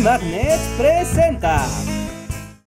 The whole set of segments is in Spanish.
Bully Magnets presenta.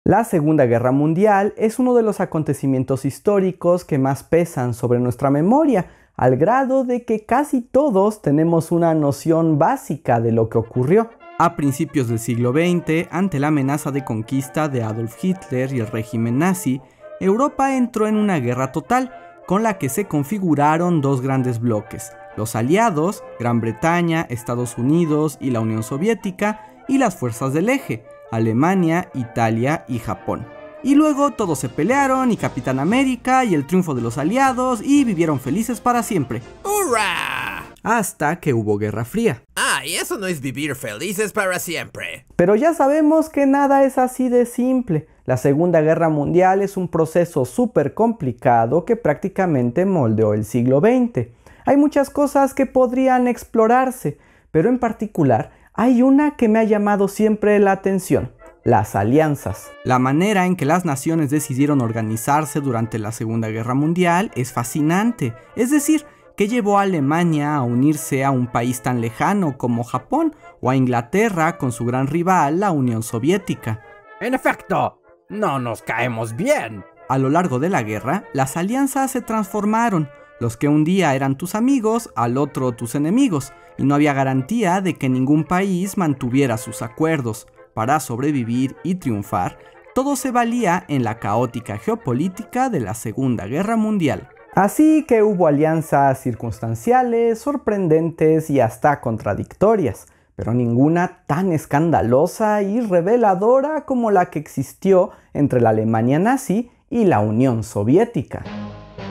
La Segunda Guerra Mundial es uno de los acontecimientos históricos que más pesan sobre nuestra memoria, al grado de que casi todos tenemos una noción básica de lo que ocurrió. A principios del siglo XX, ante la amenaza de conquista de Adolf Hitler y el régimen nazi, Europa entró en una guerra total, con la que se configuraron dos grandes bloques, los aliados, Gran Bretaña, Estados Unidos y la Unión Soviética, y las fuerzas del eje, Alemania, Italia y Japón. Y luego todos se pelearon y Capitán América y el triunfo de los aliados y vivieron felices para siempre. ¡Hurra! Hasta que hubo Guerra Fría. Ah, y eso no es vivir felices para siempre. Pero ya sabemos que nada es así de simple. La Segunda Guerra Mundial es un proceso súper complicado que prácticamente moldeó el siglo XX. Hay muchas cosas que podrían explorarse, pero en particular hay una que me ha llamado siempre la atención, las alianzas. La manera en que las naciones decidieron organizarse durante la Segunda Guerra Mundial es fascinante, es decir, que llevó a Alemania a unirse a un país tan lejano como Japón o a Inglaterra con su gran rival, la Unión Soviética. En efecto, no nos caemos bien. A lo largo de la guerra, las alianzas se transformaron, los que un día eran tus amigos, al otro tus enemigos, y no había garantía de que ningún país mantuviera sus acuerdos. Para sobrevivir y triunfar, todo se valía en la caótica geopolítica de la Segunda Guerra Mundial. Así que hubo alianzas circunstanciales, sorprendentes y hasta contradictorias, pero ninguna tan escandalosa y reveladora como la que existió entre la Alemania nazi y la Unión Soviética.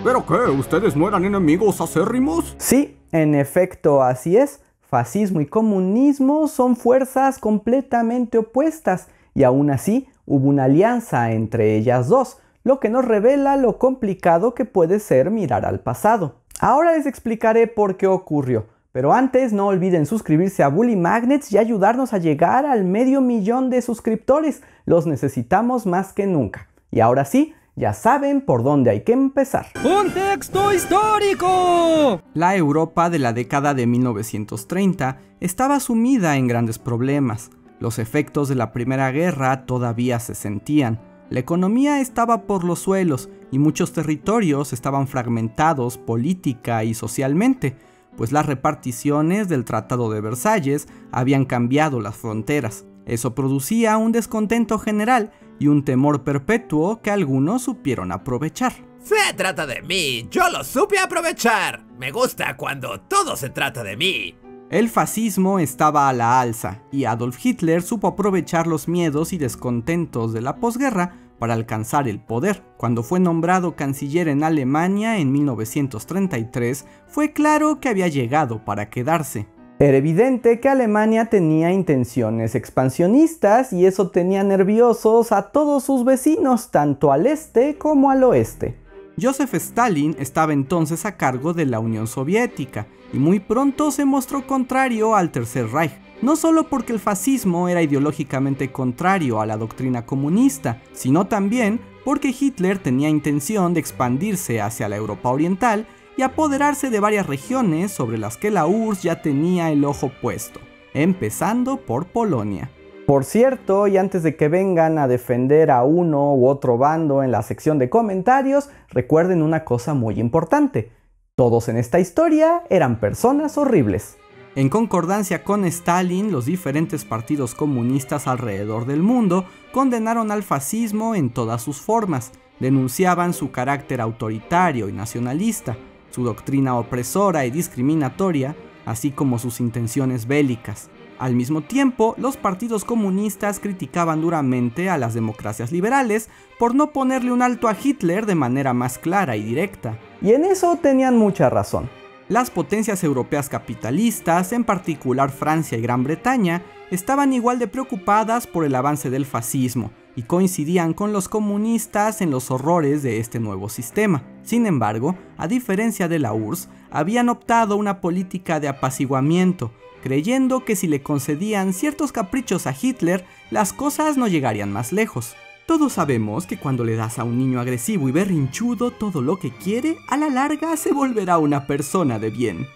¿Pero qué? ¿Ustedes no eran enemigos acérrimos? Sí, en efecto, así es. Fascismo y comunismo son fuerzas completamente opuestas y aún así hubo una alianza entre ellas dos, lo que nos revela lo complicado que puede ser mirar al pasado. Ahora les explicaré por qué ocurrió, pero antes no olviden suscribirse a Bully Magnets y ayudarnos a llegar al medio millón de suscriptores. Los necesitamos más que nunca. Y ahora sí, ya saben por dónde hay que empezar. ¡Contexto histórico! La Europa de la década de 1930 estaba sumida en grandes problemas. Los efectos de la Primera Guerra todavía se sentían. La economía estaba por los suelos y muchos territorios estaban fragmentados política y socialmente, pues las reparticiones del Tratado de Versalles habían cambiado las fronteras. Eso producía un descontento general y un temor perpetuo que algunos supieron aprovechar. Se trata de mí, yo lo supe aprovechar. Me gusta cuando todo se trata de mí. El fascismo estaba a la alza y Adolf Hitler supo aprovechar los miedos y descontentos de la posguerra para alcanzar el poder. Cuando fue nombrado canciller en Alemania en 1933, fue claro que había llegado para quedarse. Era evidente que Alemania tenía intenciones expansionistas y eso tenía nerviosos a todos sus vecinos, tanto al este como al oeste. Joseph Stalin estaba entonces a cargo de la Unión Soviética y muy pronto se mostró contrario al Tercer Reich, no solo porque el fascismo era ideológicamente contrario a la doctrina comunista, sino también porque Hitler tenía intención de expandirse hacia la Europa Oriental y apoderarse de varias regiones sobre las que la URSS ya tenía el ojo puesto, empezando por Polonia. Por cierto, y antes de que vengan a defender a uno u otro bando en la sección de comentarios, recuerden una cosa muy importante. Todos en esta historia eran personas horribles. En concordancia con Stalin, los diferentes partidos comunistas alrededor del mundo condenaron al fascismo en todas sus formas, denunciaban su carácter autoritario y nacionalista, su doctrina opresora y discriminatoria, así como sus intenciones bélicas. Al mismo tiempo, los partidos comunistas criticaban duramente a las democracias liberales por no ponerle un alto a Hitler de manera más clara y directa. Y en eso tenían mucha razón. Las potencias europeas capitalistas, en particular Francia y Gran Bretaña, estaban igual de preocupadas por el avance del fascismo, y coincidían con los comunistas en los horrores de este nuevo sistema. Sin embargo, a diferencia de la URSS, habían optado una política de apaciguamiento, creyendo que si le concedían ciertos caprichos a Hitler, las cosas no llegarían más lejos. Todos sabemos que cuando le das a un niño agresivo y berrinchudo todo lo que quiere, a la larga se volverá una persona de bien.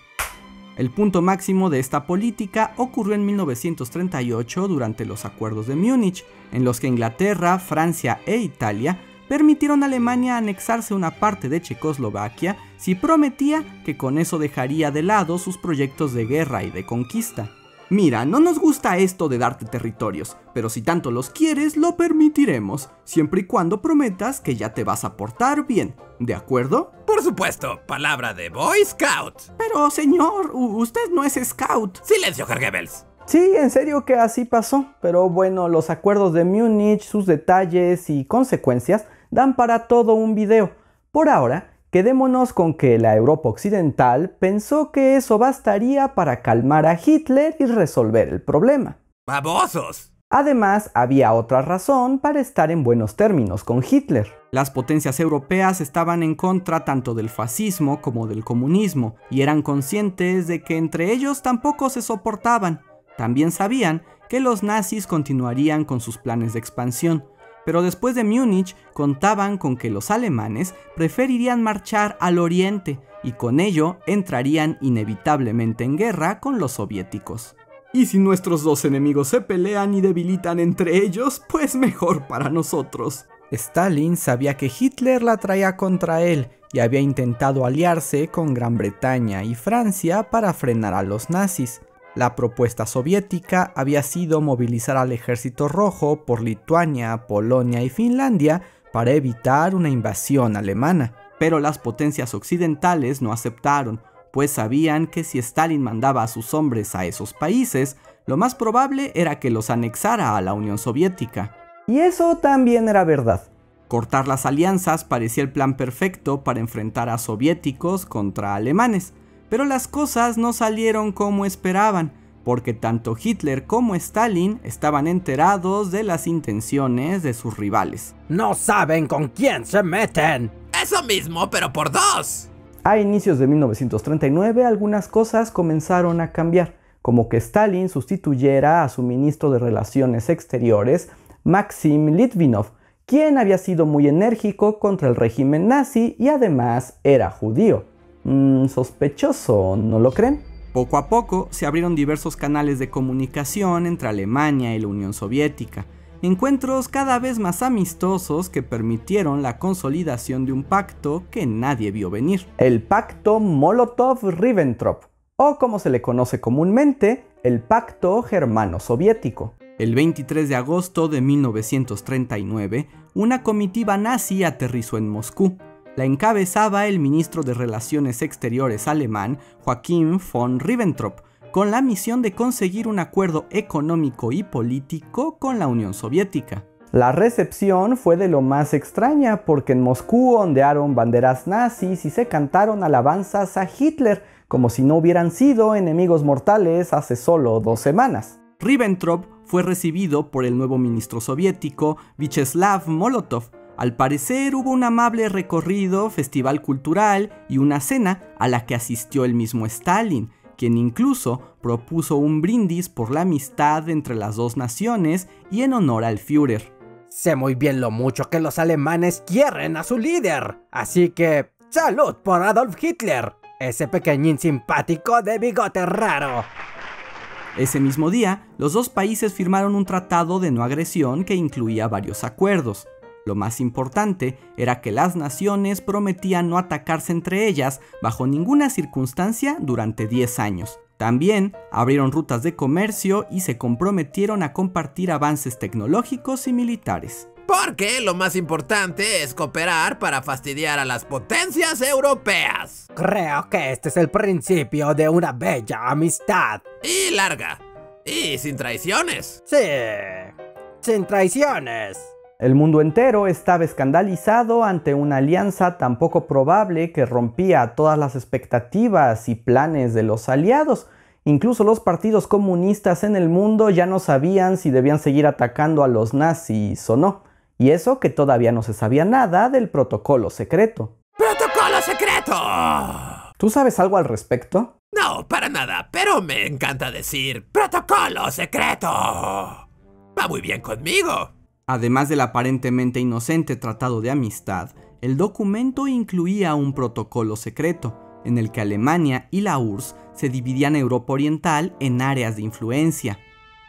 El punto máximo de esta política ocurrió en 1938 durante los acuerdos de Múnich, en los que Inglaterra, Francia e Italia permitieron a Alemania anexarse una parte de Checoslovaquia si prometía que con eso dejaría de lado sus proyectos de guerra y de conquista. Mira, no nos gusta esto de darte territorios, pero si tanto los quieres, lo permitiremos, siempre y cuando prometas que ya te vas a portar bien, ¿de acuerdo? Por supuesto, palabra de Boy Scout. Pero señor, usted no es scout. Silencio, Hergebels. Sí, en serio que así pasó, pero bueno, los acuerdos de Múnich, sus detalles y consecuencias dan para todo un video. Por ahora, quedémonos con que la Europa Occidental pensó que eso bastaría para calmar a Hitler y resolver el problema. ¡Babosos! Además, había otra razón para estar en buenos términos con Hitler. Las potencias europeas estaban en contra tanto del fascismo como del comunismo y eran conscientes de que entre ellos tampoco se soportaban. También sabían que los nazis continuarían con sus planes de expansión, pero después de Múnich contaban con que los alemanes preferirían marchar al oriente y con ello entrarían inevitablemente en guerra con los soviéticos. Y si nuestros dos enemigos se pelean y debilitan entre ellos, pues mejor para nosotros. Stalin sabía que Hitler la traía contra él y había intentado aliarse con Gran Bretaña y Francia para frenar a los nazis. La propuesta soviética había sido movilizar al ejército rojo por Lituania, Polonia y Finlandia para evitar una invasión alemana. Pero las potencias occidentales no aceptaron, pues sabían que si Stalin mandaba a sus hombres a esos países, lo más probable era que los anexara a la Unión Soviética. Y eso también era verdad. Cortar las alianzas parecía el plan perfecto para enfrentar a soviéticos contra alemanes, pero las cosas no salieron como esperaban, porque tanto Hitler como Stalin estaban enterados de las intenciones de sus rivales. No saben con quién se meten. Eso mismo, pero por dos. A inicios de 1939 algunas cosas comenzaron a cambiar, como que Stalin sustituyera a su ministro de Relaciones Exteriores, Maxim Litvinov, quien había sido muy enérgico contra el régimen nazi y además era judío. Mm, sospechoso, ¿no lo creen? Poco a poco se abrieron diversos canales de comunicación entre Alemania y la Unión Soviética, encuentros cada vez más amistosos que permitieron la consolidación de un pacto que nadie vio venir. El pacto Molotov-Ribbentrop, o como se le conoce comúnmente, el pacto germano-soviético. El 23 de agosto de 1939, una comitiva nazi aterrizó en Moscú, la encabezaba el ministro de Relaciones Exteriores alemán Joachim von Ribbentrop, con la misión de conseguir un acuerdo económico y político con la Unión Soviética. La recepción fue de lo más extraña porque en Moscú ondearon banderas nazis y se cantaron alabanzas a Hitler como si no hubieran sido enemigos mortales hace solo dos semanas. Ribbentrop fue recibido por el nuevo ministro soviético Vyacheslav Molotov, al parecer hubo un amable recorrido, festival cultural y una cena a la que asistió el mismo Stalin, quien incluso propuso un brindis por la amistad entre las dos naciones y en honor al Führer. Sé muy bien lo mucho que los alemanes quieren a su líder, así que salud por Adolf Hitler, ese pequeñín simpático de bigote raro. Ese mismo día, los dos países firmaron un tratado de no agresión que incluía varios acuerdos. Lo más importante era que las naciones prometían no atacarse entre ellas bajo ninguna circunstancia durante 10 años. También abrieron rutas de comercio y se comprometieron a compartir avances tecnológicos y militares. Porque lo más importante es cooperar para fastidiar a las potencias europeas. Creo que este es el principio de una bella amistad. Y larga. Y sin traiciones. Sí, sin traiciones. El mundo entero estaba escandalizado ante una alianza tan poco probable que rompía todas las expectativas y planes de los aliados. Incluso los partidos comunistas en el mundo ya no sabían si debían seguir atacando a los nazis o no. Y eso que todavía no se sabía nada del protocolo secreto. ¡Protocolo secreto! ¿Tú sabes algo al respecto? No, para nada, pero me encanta decir protocolo secreto. Va muy bien conmigo. Además del aparentemente inocente tratado de amistad, el documento incluía un protocolo secreto, en el que Alemania y la URSS se dividían Europa Oriental en áreas de influencia.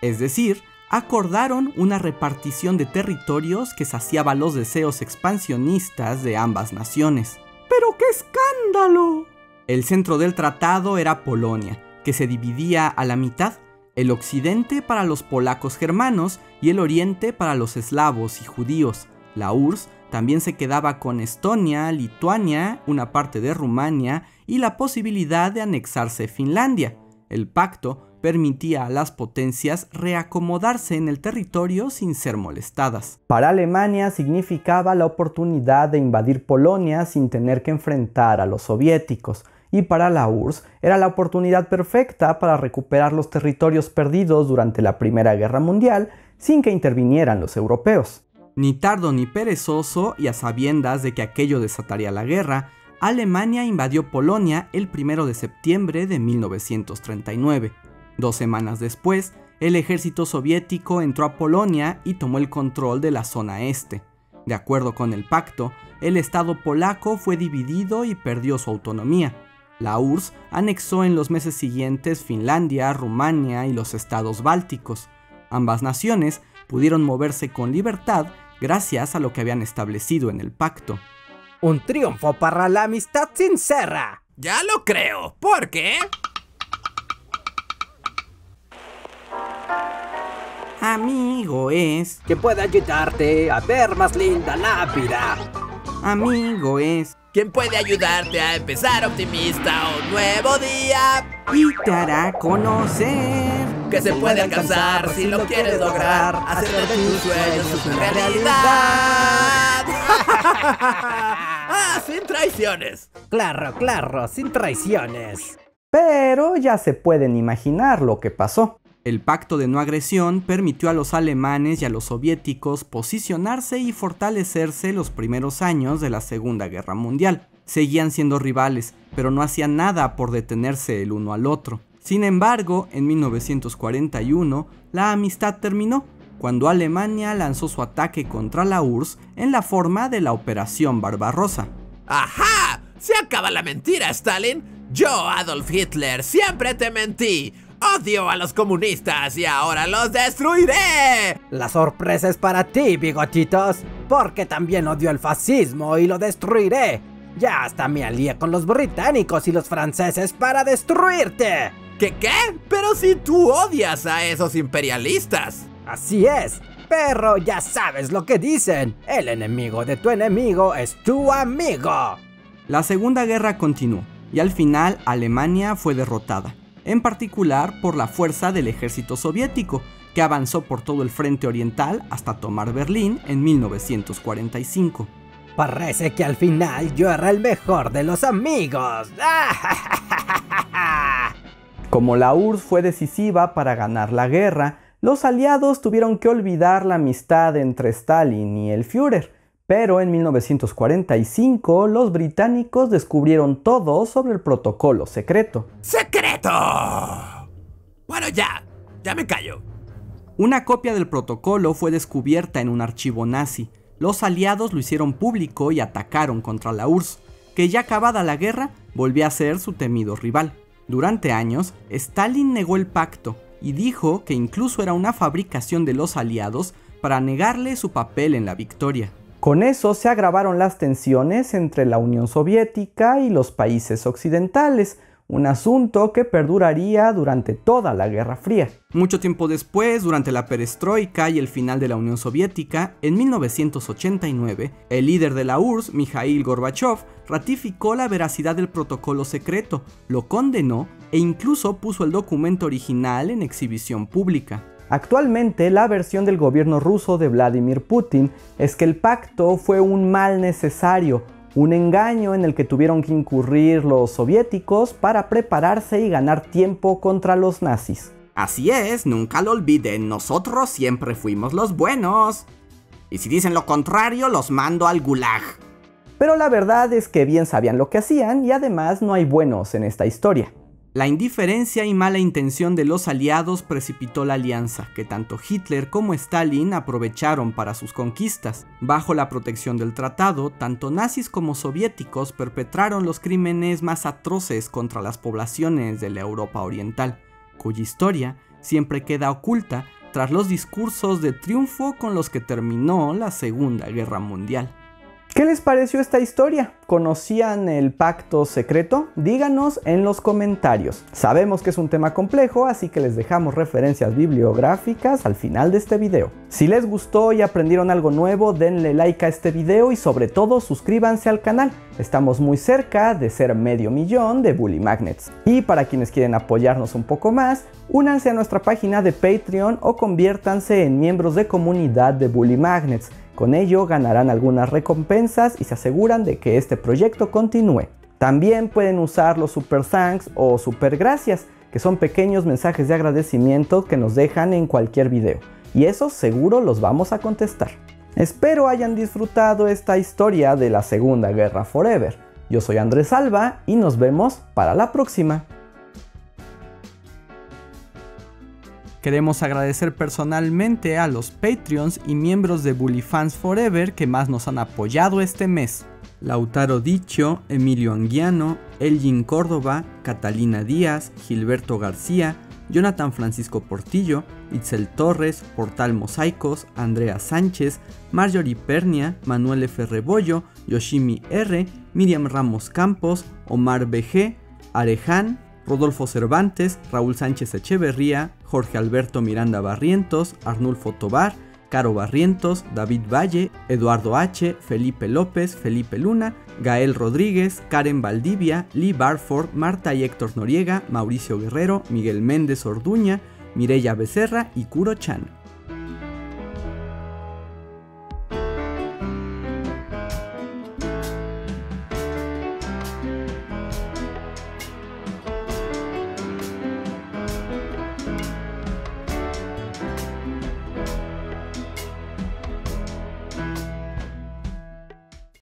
Es decir, acordaron una repartición de territorios que saciaba los deseos expansionistas de ambas naciones. ¡Pero qué escándalo! El centro del tratado era Polonia, que se dividía a la mitad, el occidente para los polacos germanos y el oriente para los eslavos y judíos. La URSS también se quedaba con Estonia, Lituania, una parte de Rumania y la posibilidad de anexarse Finlandia. El pacto permitía a las potencias reacomodarse en el territorio sin ser molestadas. Para Alemania significaba la oportunidad de invadir Polonia sin tener que enfrentar a los soviéticos, y para la URSS era la oportunidad perfecta para recuperar los territorios perdidos durante la Primera Guerra Mundial sin que intervinieran los europeos. Ni tardo ni perezoso, y a sabiendas de que aquello desataría la guerra, Alemania invadió Polonia el 1 de septiembre de 1939. Dos semanas después, el ejército soviético entró a Polonia y tomó el control de la zona este. De acuerdo con el pacto, el Estado polaco fue dividido y perdió su autonomía. La URSS anexó en los meses siguientes Finlandia, Rumania y los estados bálticos. Ambas naciones pudieron moverse con libertad gracias a lo que habían establecido en el pacto. Un triunfo para la amistad sincera. Ya lo creo. ¿Por qué? Amigo es, Que puede ayudarte a ver más linda la vida. amigo es, ¿Quién puede ayudarte a empezar optimista un nuevo día? y te hará conocer. Que se puede alcanzar si lo quieres lograr. Hacer de tus sueños una realidad. ah, sin traiciones. Claro, claro, sin traiciones. Pero ya se pueden imaginar lo que pasó. El pacto de no agresión permitió a los alemanes y a los soviéticos posicionarse y fortalecerse los primeros años de la Segunda Guerra Mundial. Seguían siendo rivales, pero no hacían nada por detenerse el uno al otro. Sin embargo, en 1941, la amistad terminó, cuando Alemania lanzó su ataque contra la URSS en la forma de la Operación Barbarossa. ¡Ajá! Se acaba la mentira, Stalin. Yo, Adolf Hitler, siempre te mentí. Odio a los comunistas y ahora los destruiré. La sorpresa es para ti, bigotitos, porque también odio el fascismo y lo destruiré. Ya hasta me alié con los británicos y los franceses para destruirte. ¿Qué qué? Pero si tú odias a esos imperialistas. Así es, pero ya sabes lo que dicen. El enemigo de tu enemigo es tu amigo. La Segunda Guerra continuó y al final Alemania fue derrotada, en particular por la fuerza del ejército soviético, que avanzó por todo el frente oriental hasta tomar Berlín en 1945. Parece que al final yo era el mejor de los amigos. Como la URSS fue decisiva para ganar la guerra, los aliados tuvieron que olvidar la amistad entre Stalin y el Führer. Pero en 1945 los británicos descubrieron todo sobre el protocolo secreto. ¡Secreto! Bueno, ya. Ya me callo. Una copia del protocolo fue descubierta en un archivo nazi. Los aliados lo hicieron público y atacaron contra la URSS, que ya acabada la guerra volvió a ser su temido rival. Durante años, Stalin negó el pacto y dijo que incluso era una fabricación de los aliados para negarle su papel en la victoria. Con eso se agravaron las tensiones entre la Unión Soviética y los países occidentales, un asunto que perduraría durante toda la Guerra Fría. Mucho tiempo después, durante la perestroika y el final de la Unión Soviética, en 1989, el líder de la URSS, Mikhail Gorbachev, ratificó la veracidad del protocolo secreto, lo condenó e incluso puso el documento original en exhibición pública. Actualmente la versión del gobierno ruso de Vladimir Putin es que el pacto fue un mal necesario, un engaño en el que tuvieron que incurrir los soviéticos para prepararse y ganar tiempo contra los nazis. Así es, nunca lo olviden, nosotros siempre fuimos los buenos. Y si dicen lo contrario, los mando al gulag. Pero la verdad es que bien sabían lo que hacían y además no hay buenos en esta historia. La indiferencia y mala intención de los aliados precipitó la alianza, que tanto Hitler como Stalin aprovecharon para sus conquistas. Bajo la protección del tratado, tanto nazis como soviéticos perpetraron los crímenes más atroces contra las poblaciones de la Europa Oriental, cuya historia siempre queda oculta tras los discursos de triunfo con los que terminó la Segunda Guerra Mundial. ¿Qué les pareció esta historia? ¿Conocían el pacto secreto? Díganos en los comentarios. Sabemos que es un tema complejo, así que les dejamos referencias bibliográficas al final de este video. Si les gustó y aprendieron algo nuevo, denle like a este video y sobre todo suscríbanse al canal. Estamos muy cerca de ser medio millón de Bully Magnets. Y para quienes quieren apoyarnos un poco más, únanse a nuestra página de Patreon o conviértanse en miembros de comunidad de Bully Magnets. Con ello ganarán algunas recompensas y se aseguran de que este proyecto continúe. También pueden usar los super thanks o super gracias, que son pequeños mensajes de agradecimiento que nos dejan en cualquier video. Y esos seguro los vamos a contestar. Espero hayan disfrutado esta historia de la Segunda Guerra Forever. Yo soy Andrés Alba y nos vemos para la próxima. Queremos agradecer personalmente a los Patreons y miembros de Bully Fans Forever que más nos han apoyado este mes. Lautaro Dicho, Emilio Anguiano, Elgin Córdoba, Catalina Díaz, Gilberto García, Jonathan Francisco Portillo, Itzel Torres, Portal Mosaicos, Andrea Sánchez, Marjorie Pernia, Manuel F. Rebollo, Yoshimi R, Miriam Ramos Campos, Omar BG, Areján, Rodolfo Cervantes, Raúl Sánchez Echeverría, Jorge Alberto Miranda Barrientos, Arnulfo Tobar, Caro Barrientos, David Valle, Eduardo H., Felipe López, Felipe Luna, Gael Rodríguez, Karen Valdivia, Lee Barford, Marta y Héctor Noriega, Mauricio Guerrero, Miguel Méndez Orduña, Mireya Becerra y Kuro Chan.